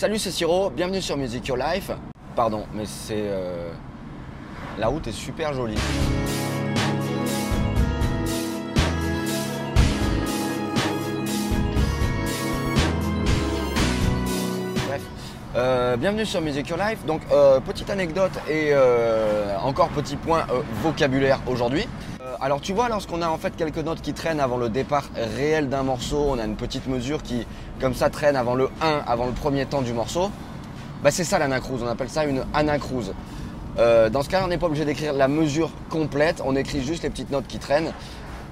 Salut, c'est Siro, bienvenue sur Music Your Life. Pardon, mais c'est. euh, La route est super jolie. Euh, bienvenue sur Music Your Life. Donc, euh, petite anecdote et euh, encore petit point vocabulaire aujourd'hui. Alors, tu vois, lorsqu'on a en fait quelques notes qui traînent avant le départ réel d'un morceau, on a une petite mesure qui, comme ça, traîne avant le 1, avant le premier temps du morceau. Bah, c'est ça l'anacrouse. On appelle ça une anacrouse. Dans ce cas, on n'est pas obligé d'écrire la mesure complète. On écrit juste les petites notes qui traînent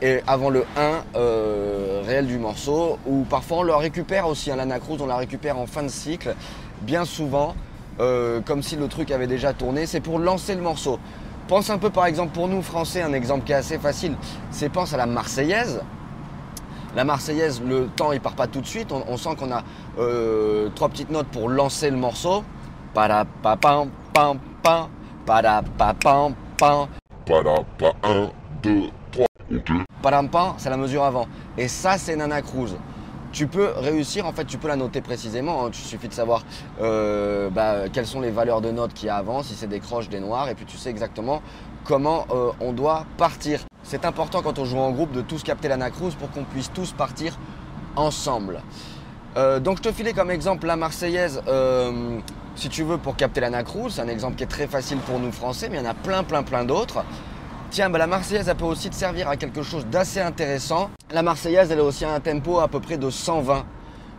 et avant le 1 euh, réel du morceau, ou parfois on le récupère aussi, hein, l'anacrouse, on la récupère en fin de cycle, bien souvent, euh, comme si le truc avait déjà tourné, c'est pour lancer le morceau. Pense un peu par exemple pour nous français, un exemple qui est assez facile, c'est pense à la Marseillaise. La Marseillaise, le temps il part pas tout de suite, on, sent qu'on a euh, trois petites notes pour lancer le morceau. Pam, pam, pam, Para pas 1, 2, 3. Ok. C'est la mesure avant. Et ça, c'est une anacrouse. Tu peux réussir, en fait, tu peux la noter précisément. hein. Il suffit de savoir euh, bah, quelles sont les valeurs de notes qu'il y a avant, si c'est des croches, des noirs, et puis tu sais exactement comment euh, on doit partir. C'est important quand on joue en groupe de tous capter l'anacrouse pour qu'on puisse tous partir ensemble. Euh, donc je te filais comme exemple la Marseillaise, si tu veux, pour capter l'anacrouse. C'est un exemple qui est très facile pour nous français, mais il y en a plein, plein, plein d'autres. Tiens, bah, la Marseillaise, elle peut aussi te servir à quelque chose d'assez intéressant. La Marseillaise, elle a aussi un tempo à peu près de 120.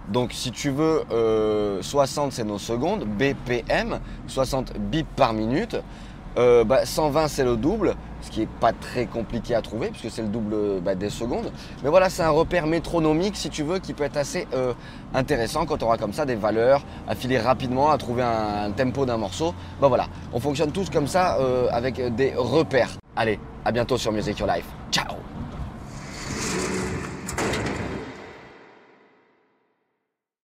Donc si tu veux, euh, 60 c'est nos secondes, BPM, 60 bip par minute. Euh, bah, 120 c'est le double, ce qui n'est pas très compliqué à trouver puisque c'est le double bah, des secondes. Mais voilà, c'est un repère métronomique si tu veux qui peut être assez euh, intéressant quand on aura comme ça des valeurs à filer rapidement, à trouver un, tempo d'un morceau. Bah voilà, on fonctionne tous comme ça euh, avec des repères. Allez, à bientôt sur Music Your Life. Ciao